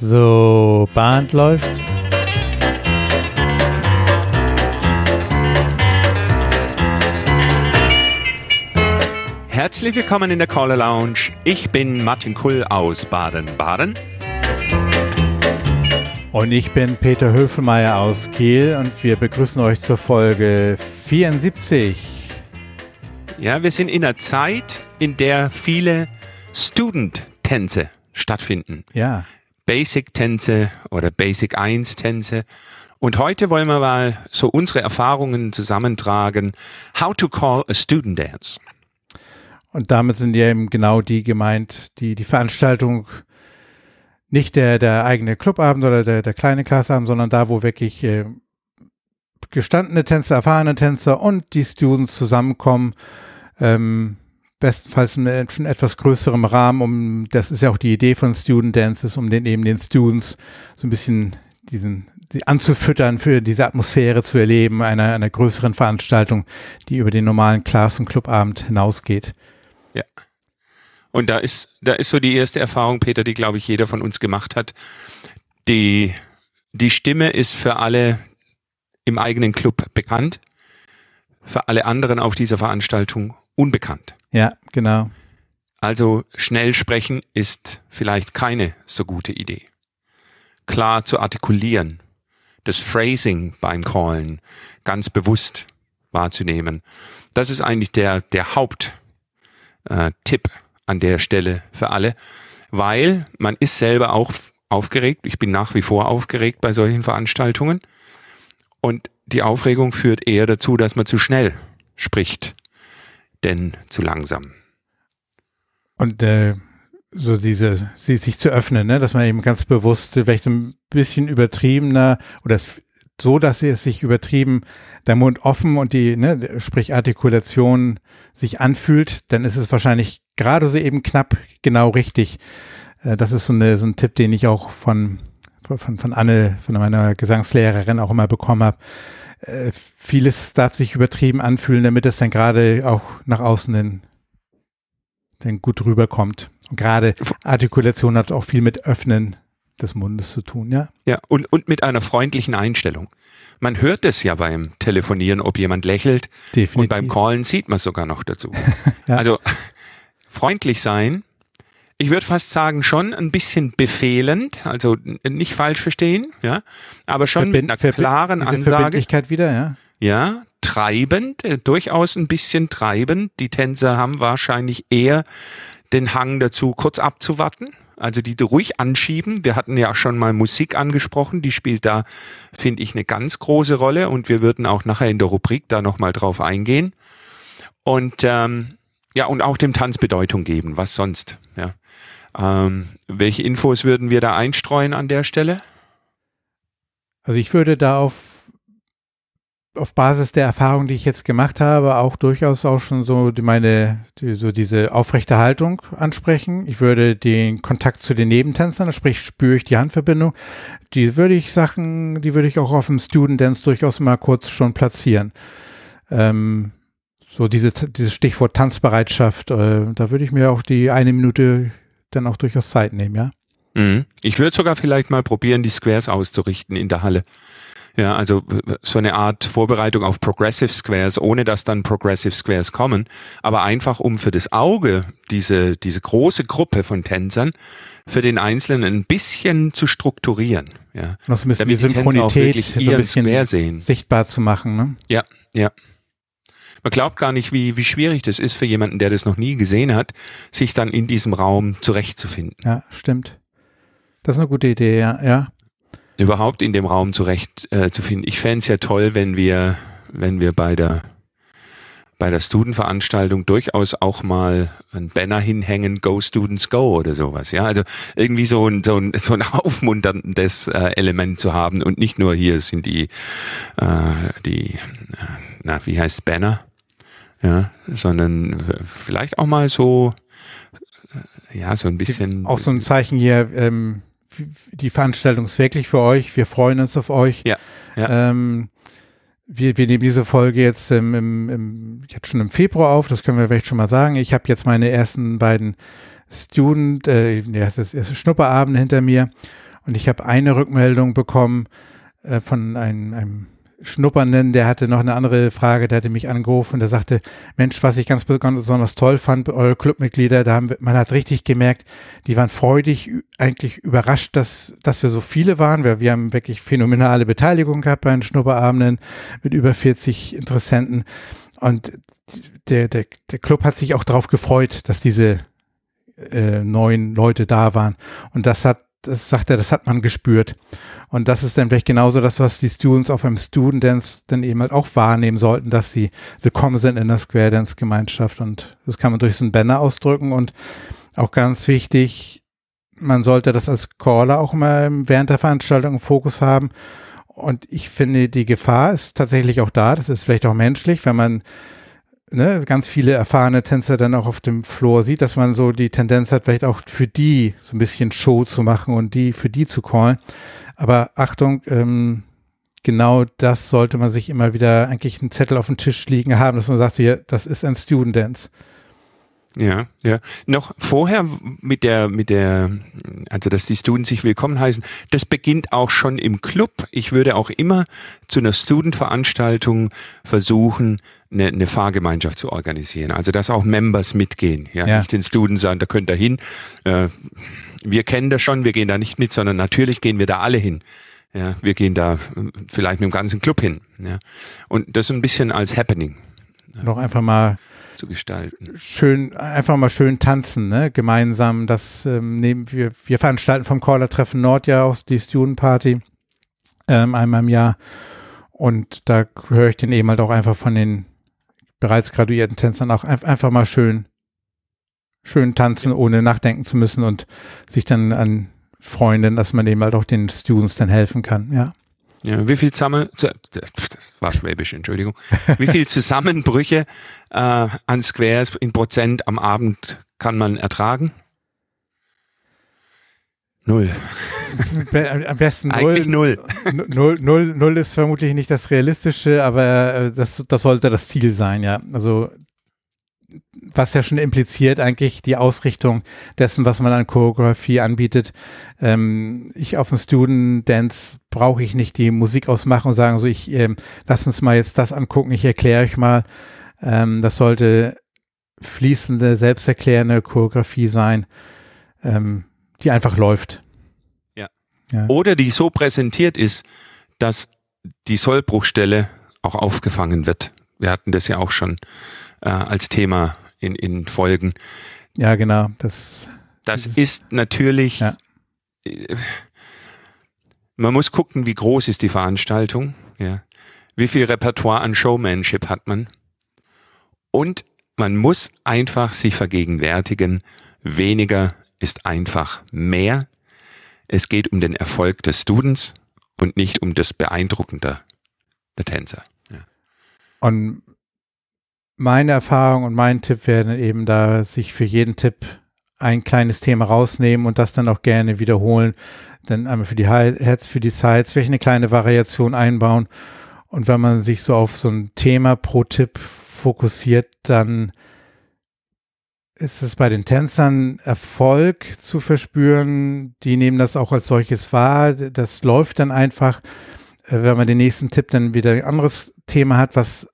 So, Band läuft. Herzlich willkommen in der Caller Lounge. Ich bin Martin Kull aus Baden-Baden. Und ich bin Peter Höfelmeier aus Kiel und wir begrüßen euch zur Folge 74. Ja, wir sind in einer Zeit, in der viele Student-Tänze stattfinden. Ja. Basic-Tänze oder Basic 1-Tänze. Und heute wollen wir mal so unsere Erfahrungen zusammentragen. How to call a student dance. Und damit sind ja eben genau die gemeint, die die Veranstaltung nicht der, der eigene Clubabend oder der, der kleine Klassabend, sondern da, wo wirklich äh, gestandene Tänzer, erfahrene Tänzer und die Students zusammenkommen, ähm, bestenfalls in schon etwas größerem Rahmen, um, das ist ja auch die Idee von Student Dances, um den eben den Students so ein bisschen diesen, die anzufüttern, für diese Atmosphäre zu erleben, einer, einer größeren Veranstaltung, die über den normalen Class- und Clubabend hinausgeht. Ja. Und da ist, da ist so die erste Erfahrung, Peter, die, glaube ich, jeder von uns gemacht hat. Die, die Stimme ist für alle im eigenen Club bekannt, für alle anderen auf dieser Veranstaltung unbekannt. Ja, genau. Also schnell sprechen ist vielleicht keine so gute Idee. Klar zu artikulieren, das Phrasing beim Callen ganz bewusst wahrzunehmen. Das ist eigentlich der, der Haupttipp äh, an der Stelle für alle, weil man ist selber auch aufgeregt. Ich bin nach wie vor aufgeregt bei solchen Veranstaltungen. Und die Aufregung führt eher dazu, dass man zu schnell spricht, denn zu langsam. Und äh, so diese, sie, sich zu öffnen, ne? dass man eben ganz bewusst vielleicht so ein bisschen übertriebener oder es, so, dass es sich übertrieben der Mund offen und die, ne, sprich Artikulation sich anfühlt, dann ist es wahrscheinlich gerade so eben knapp genau richtig. Äh, das ist so, eine, so ein Tipp, den ich auch von, von, von Anne, von meiner Gesangslehrerin auch immer bekommen habe. Äh, vieles darf sich übertrieben anfühlen, damit es dann gerade auch nach außen hin dann gut rüberkommt. Und gerade Artikulation hat auch viel mit Öffnen des Mundes zu tun, ja. Ja, und, und mit einer freundlichen Einstellung. Man hört es ja beim Telefonieren, ob jemand lächelt. Definitiv. Und beim Callen sieht man es sogar noch dazu. ja. Also freundlich sein. Ich würde fast sagen, schon ein bisschen befehlend, also nicht falsch verstehen, ja, aber schon Verbind, mit einer klaren diese Ansage. Verbindlichkeit wieder, ja. Ja, treibend, äh, durchaus ein bisschen treibend. Die Tänzer haben wahrscheinlich eher den Hang dazu, kurz abzuwarten. Also die ruhig anschieben. Wir hatten ja schon mal Musik angesprochen, die spielt da, finde ich, eine ganz große Rolle und wir würden auch nachher in der Rubrik da nochmal drauf eingehen. Und ähm, ja, und auch dem Tanz Bedeutung geben, was sonst. Ja. Ähm, welche Infos würden wir da einstreuen an der Stelle? Also ich würde da auf auf Basis der Erfahrung, die ich jetzt gemacht habe, auch durchaus auch schon so meine, die, so diese aufrechte Haltung ansprechen. Ich würde den Kontakt zu den Nebentänzern, sprich spüre ich die Handverbindung, die würde ich Sachen, die würde ich auch auf dem Student Dance durchaus mal kurz schon platzieren. Ähm, so diese, dieses Stichwort Tanzbereitschaft, äh, da würde ich mir auch die eine Minute dann auch durchaus Zeit nehmen, ja. Mhm. Ich würde sogar vielleicht mal probieren, die Squares auszurichten in der Halle. Ja, also so eine Art Vorbereitung auf Progressive Squares, ohne dass dann Progressive Squares kommen, aber einfach um für das Auge diese, diese große Gruppe von Tänzern für den Einzelnen ein bisschen zu strukturieren. Ja. Noch so ein bisschen Damit die Tänzer auch wirklich so ein ihren bisschen Square sehen. sichtbar zu machen, ne? Ja, ja. Man glaubt gar nicht, wie, wie schwierig das ist für jemanden, der das noch nie gesehen hat, sich dann in diesem Raum zurechtzufinden. Ja, stimmt. Das ist eine gute Idee, ja, ja. Überhaupt in dem Raum zurecht äh. Ich fände es ja toll, wenn wir, wenn wir bei der bei der Studentveranstaltung durchaus auch mal ein Banner hinhängen, Go Students Go oder sowas. Ja, also irgendwie so ein, so ein, so ein aufmunterndes äh, Element zu haben und nicht nur hier sind die, äh, die, äh, na, wie heißt Banner? Ja, sondern vielleicht auch mal so, äh, ja, so ein bisschen. Auch so ein Zeichen hier, ähm, die Veranstaltung ist wirklich für euch. Wir freuen uns auf euch. Ja. ja. Ähm, wir, wir nehmen diese Folge jetzt, im, im, im, jetzt schon im Februar auf, das können wir vielleicht schon mal sagen. Ich habe jetzt meine ersten beiden Student, äh, ja, es ist, es ist Schnupperabende hinter mir. Und ich habe eine Rückmeldung bekommen äh, von einem, einem Schnuppernden, der hatte noch eine andere Frage, der hatte mich angerufen der sagte, Mensch, was ich ganz besonders toll fand, eure Clubmitglieder, da haben wir, man hat richtig gemerkt, die waren freudig, eigentlich überrascht, dass, dass wir so viele waren. Wir, wir haben wirklich phänomenale Beteiligung gehabt bei den Schnupperabenden mit über 40 Interessenten und der, der, der Club hat sich auch darauf gefreut, dass diese äh, neuen Leute da waren. Und das hat das sagt er, das hat man gespürt. Und das ist dann vielleicht genauso das, was die Students auf einem Student Dance dann eben halt auch wahrnehmen sollten, dass sie willkommen sind in der Square Dance Gemeinschaft. Und das kann man durch so ein Banner ausdrücken und auch ganz wichtig, man sollte das als Caller auch immer während der Veranstaltung im Fokus haben. Und ich finde, die Gefahr ist tatsächlich auch da. Das ist vielleicht auch menschlich, wenn man ne, ganz viele erfahrene Tänzer dann auch auf dem Floor sieht, dass man so die Tendenz hat, vielleicht auch für die so ein bisschen Show zu machen und die für die zu callen. Aber Achtung, ähm, genau das sollte man sich immer wieder eigentlich einen Zettel auf dem Tisch liegen haben, dass man sagt, hier, das ist ein Student Dance. Ja, ja. Noch vorher mit der, mit der, also dass die Students sich willkommen heißen, das beginnt auch schon im Club. Ich würde auch immer zu einer Student-Veranstaltung versuchen, eine, eine Fahrgemeinschaft zu organisieren. Also dass auch Members mitgehen. Ja, ja. nicht den Students sagen, da könnt ihr hin. Äh, wir kennen das schon, wir gehen da nicht mit, sondern natürlich gehen wir da alle hin. Ja, wir gehen da vielleicht mit dem ganzen Club hin. Ja. Und das ein bisschen als Happening. Noch einfach mal zu gestalten. Schön, einfach mal schön tanzen, ne? Gemeinsam. Das ähm, nehmen wir, wir veranstalten vom Caller-Treffen Nord ja auch die Student Party ähm, einmal im Jahr. Und da höre ich den eben halt auch einfach von den bereits graduierten Tänzern auch einfach mal schön, schön tanzen, ohne nachdenken zu müssen und sich dann an Freunden, dass man eben halt auch den Students dann helfen kann, ja. Ja, wie viel zusammen, das war Schwäbisch, Entschuldigung. Wie viel Zusammenbrüche äh, an Squares in Prozent am Abend kann man ertragen? Null. Am besten null. Eigentlich null. Null, null. Null ist vermutlich nicht das Realistische, aber äh, das, das sollte das Ziel sein, ja. Also was ja schon impliziert eigentlich die Ausrichtung dessen, was man an Choreografie anbietet. Ähm, ich auf dem Student Dance brauche ich nicht die Musik ausmachen und sagen so, ich ähm, lass uns mal jetzt das angucken, ich erkläre euch mal. Ähm, das sollte fließende, selbsterklärende Choreografie sein. Ähm, die einfach läuft. Ja. ja. Oder die so präsentiert ist, dass die Sollbruchstelle auch aufgefangen wird. Wir hatten das ja auch schon äh, als Thema in, in Folgen. Ja, genau. Das, das ist, ist natürlich. Ja. Äh, man muss gucken, wie groß ist die Veranstaltung. Ja. Wie viel Repertoire an Showmanship hat man? Und man muss einfach sich vergegenwärtigen, weniger ist einfach mehr. Es geht um den Erfolg des Students und nicht um das Beeindruckende der Tänzer. Ja. Und meine Erfahrung und mein Tipp wäre eben da, sich für jeden Tipp ein kleines Thema rausnehmen und das dann auch gerne wiederholen. Dann einmal für die Heads, für die Sides, vielleicht eine kleine Variation einbauen. Und wenn man sich so auf so ein Thema pro Tipp fokussiert, dann ist es bei den Tänzern Erfolg zu verspüren. Die nehmen das auch als solches wahr. Das läuft dann einfach, äh, wenn man den nächsten Tipp dann wieder ein anderes Thema hat, was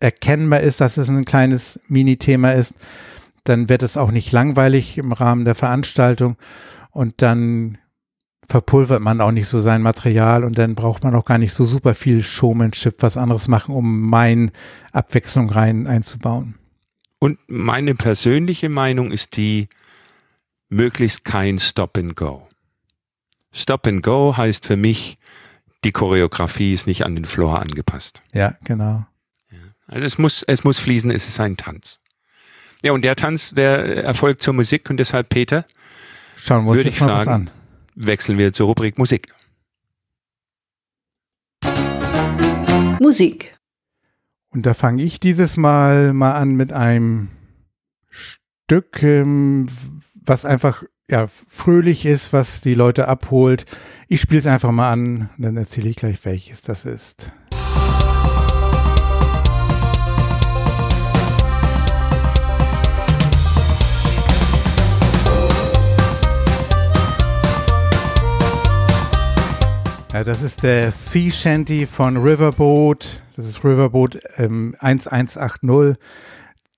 erkennbar ist, dass es ein kleines Mini-Thema ist, dann wird es auch nicht langweilig im Rahmen der Veranstaltung und dann verpulvert man auch nicht so sein Material und dann braucht man auch gar nicht so super viel Showmanship, was anderes machen, um mein Abwechslung rein einzubauen. Und meine persönliche Meinung ist die, möglichst kein Stop and Go. Stop and Go heißt für mich, die Choreografie ist nicht an den Floor angepasst. Ja, genau. Also es muss, es muss fließen, es ist ein Tanz. Ja, und der Tanz, der erfolgt zur Musik und deshalb, Peter, Schauen wir uns würde ich sagen, an. wechseln wir zur Rubrik Musik. Musik. Und da fange ich dieses Mal mal an mit einem Stück, ähm, was einfach ja, fröhlich ist, was die Leute abholt. Ich spiele es einfach mal an, dann erzähle ich gleich, welches das ist. Ja, das ist der Sea Shanty von Riverboat. Das ist Riverboat ähm, 1180.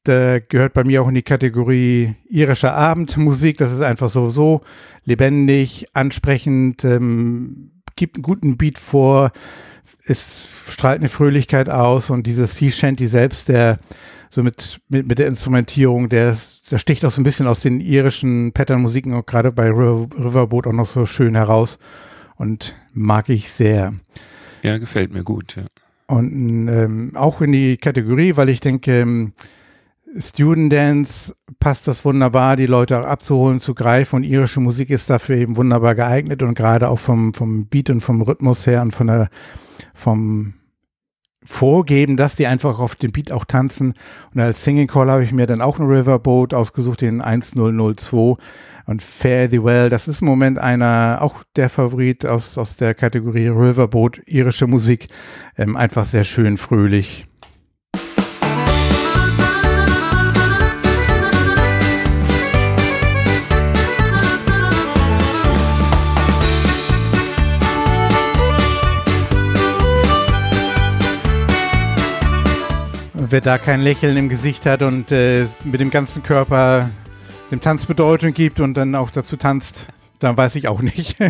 Der gehört bei mir auch in die Kategorie irischer Abendmusik. Das ist einfach so, lebendig, ansprechend, ähm, gibt einen guten Beat vor, es strahlt eine Fröhlichkeit aus und dieser Sea Shanty selbst, der so mit, mit, mit der Instrumentierung, der, der sticht auch so ein bisschen aus den irischen Patternmusiken, auch gerade bei Riverboat auch noch so schön heraus und mag ich sehr. Ja, gefällt mir gut, ja. Und ähm, auch in die Kategorie, weil ich denke, ähm, Student Dance passt das wunderbar, die Leute auch abzuholen, zu greifen und irische Musik ist dafür eben wunderbar geeignet und gerade auch vom, vom Beat und vom Rhythmus her und von der, vom Vorgeben, dass die einfach auf dem Beat auch tanzen. Und als Singing Call habe ich mir dann auch ein Riverboat ausgesucht, den 1002 und Fare Thee Well. Das ist im Moment einer, auch der Favorit aus, aus der Kategorie Riverboat, irische Musik. Ähm, einfach sehr schön fröhlich. wer da kein Lächeln im Gesicht hat und äh, mit dem ganzen Körper dem Tanz Bedeutung gibt und dann auch dazu tanzt, dann weiß ich auch nicht.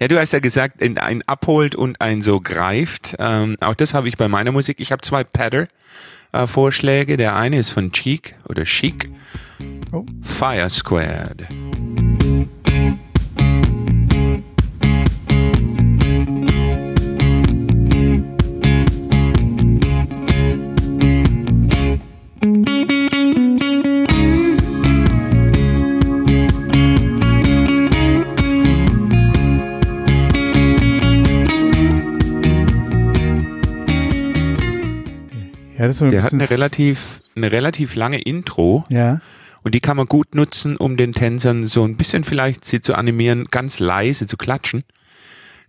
ja, du hast ja gesagt, ein abholt und ein so greift. Ähm, auch das habe ich bei meiner Musik. Ich habe zwei Patter-Vorschläge. Der eine ist von Cheek oder Chic. Oh. Fire Squared. Ja, das ist Der hat eine relativ, eine relativ lange Intro. Ja. Und die kann man gut nutzen, um den Tänzern so ein bisschen vielleicht sie zu animieren, ganz leise zu klatschen,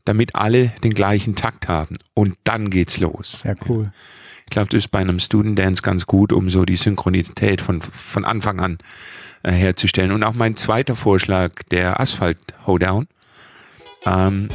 damit alle den gleichen Takt haben. Und dann geht's los. Ja, cool. Ich glaube, das ist bei einem Student Dance ganz gut, um so die Synchronität von, von Anfang an äh, herzustellen. Und auch mein zweiter Vorschlag, der Asphalt Hoedown. Ähm,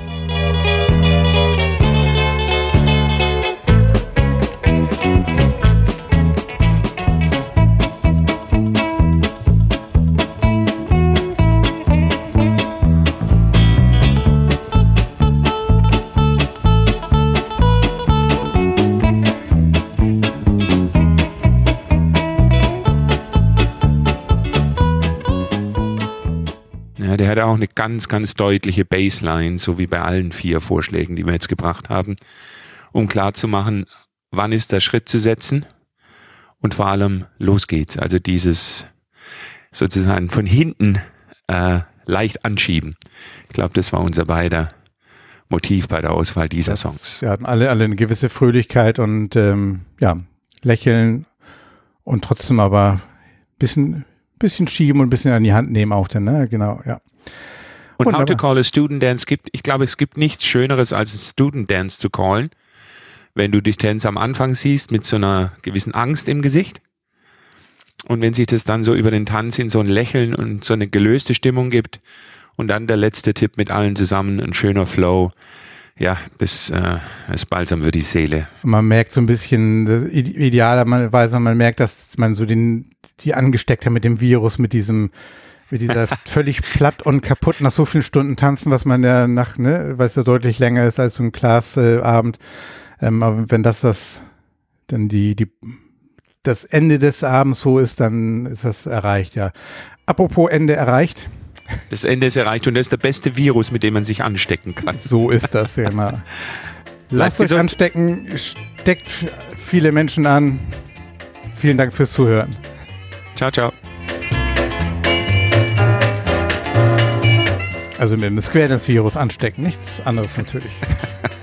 eine ganz, ganz deutliche Baseline, so wie bei allen vier Vorschlägen, die wir jetzt gebracht haben, um klarzumachen, wann ist der Schritt zu setzen und vor allem los geht's. Also dieses sozusagen von hinten äh, leicht anschieben. Ich glaube, das war unser beider Motiv bei der Auswahl dieser das, Songs. Sie hatten alle, alle eine gewisse Fröhlichkeit und ähm, ja, lächeln und trotzdem aber bisschen bisschen schieben und ein bisschen an die Hand nehmen auch dann, ne? Genau, ja. Und Wunderbar. How to Call a Student Dance gibt, ich glaube, es gibt nichts Schöneres als ein Student Dance zu callen, wenn du dich Dance am Anfang siehst mit so einer gewissen Angst im Gesicht. Und wenn sich das dann so über den Tanz in so ein Lächeln und so eine gelöste Stimmung gibt und dann der letzte Tipp mit allen zusammen, ein schöner Flow, ja, das äh, ist balsam für die Seele. Man merkt so ein bisschen, idealerweise, man merkt, dass man so den, die angesteckt hat mit dem Virus, mit diesem, mit dieser völlig platt und kaputt nach so vielen Stunden tanzen, was man ja nach, ne, weil es ja deutlich länger ist als so ein Glasabend. Äh, ähm, aber wenn das das, dann die, die, das Ende des Abends so ist, dann ist das erreicht, ja. Apropos Ende erreicht. Das Ende ist erreicht und das ist der beste Virus, mit dem man sich anstecken kann. So ist das ja mal. Lasst euch anstecken, steckt viele Menschen an. Vielen Dank fürs Zuhören. Ciao, ciao. Also mit dem Square Dance Virus anstecken, nichts anderes natürlich.